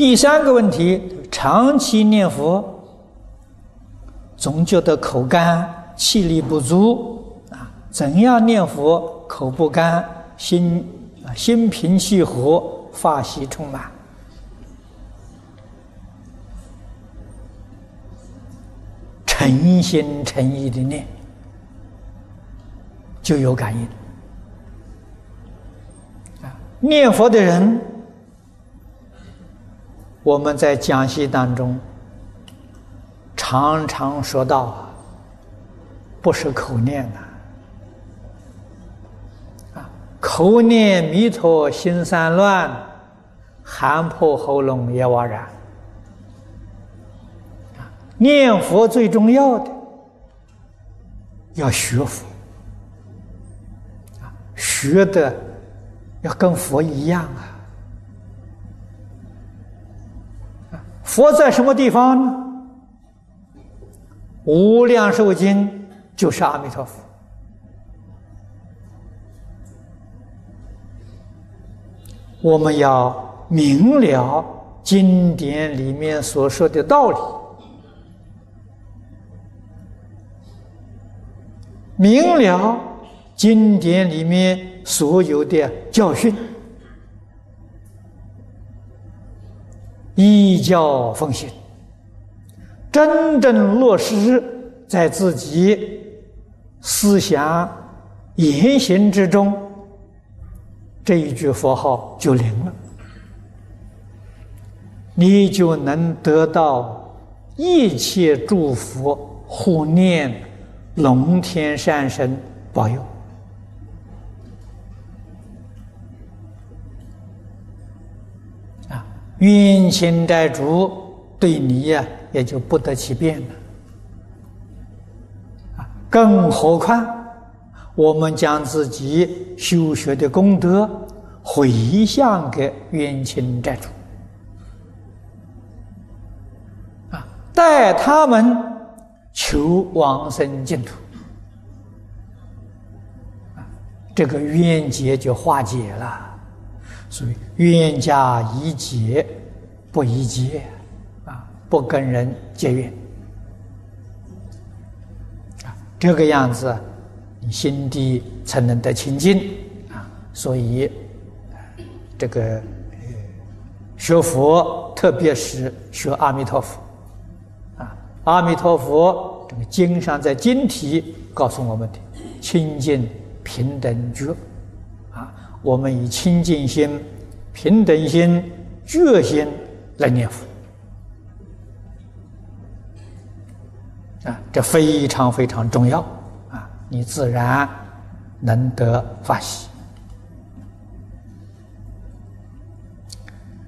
第三个问题，长期念佛，总觉得口干、气力不足啊。怎样念佛口不干、心啊心平气和、法喜充满？诚心诚意的念，就有感应。啊，念佛的人，我们在讲习当中常常说到啊，不是口念呐，啊，口念弥陀心散乱，喊破喉咙也枉然。念佛最重要的，要学佛啊，学的要跟佛一样啊。佛在什么地方呢？无量寿经就是阿弥陀佛。我们要明了经典里面所说的道理。明了经典里面所有的教训，依教奉行，真正落实在自己思想言行之中，这一句佛号就灵了，你就能得到一切祝福护念。龙天善神保佑冤亲债主对你呀，也就不得其便了！更何况我们将自己修学的功德回向给冤亲债主啊，待他们。求往生净土，这个冤结就化解了。所以冤家宜解不宜结，啊，不跟人结怨，啊，这个样子，你心地才能得清净，啊，所以这个学佛，特别是学阿弥陀佛。啊阿弥陀佛，这个经上在经题告诉我们的清净平等觉，我们以清净心、平等心、觉心来念佛啊，这非常非常重要啊，你自然能得法喜。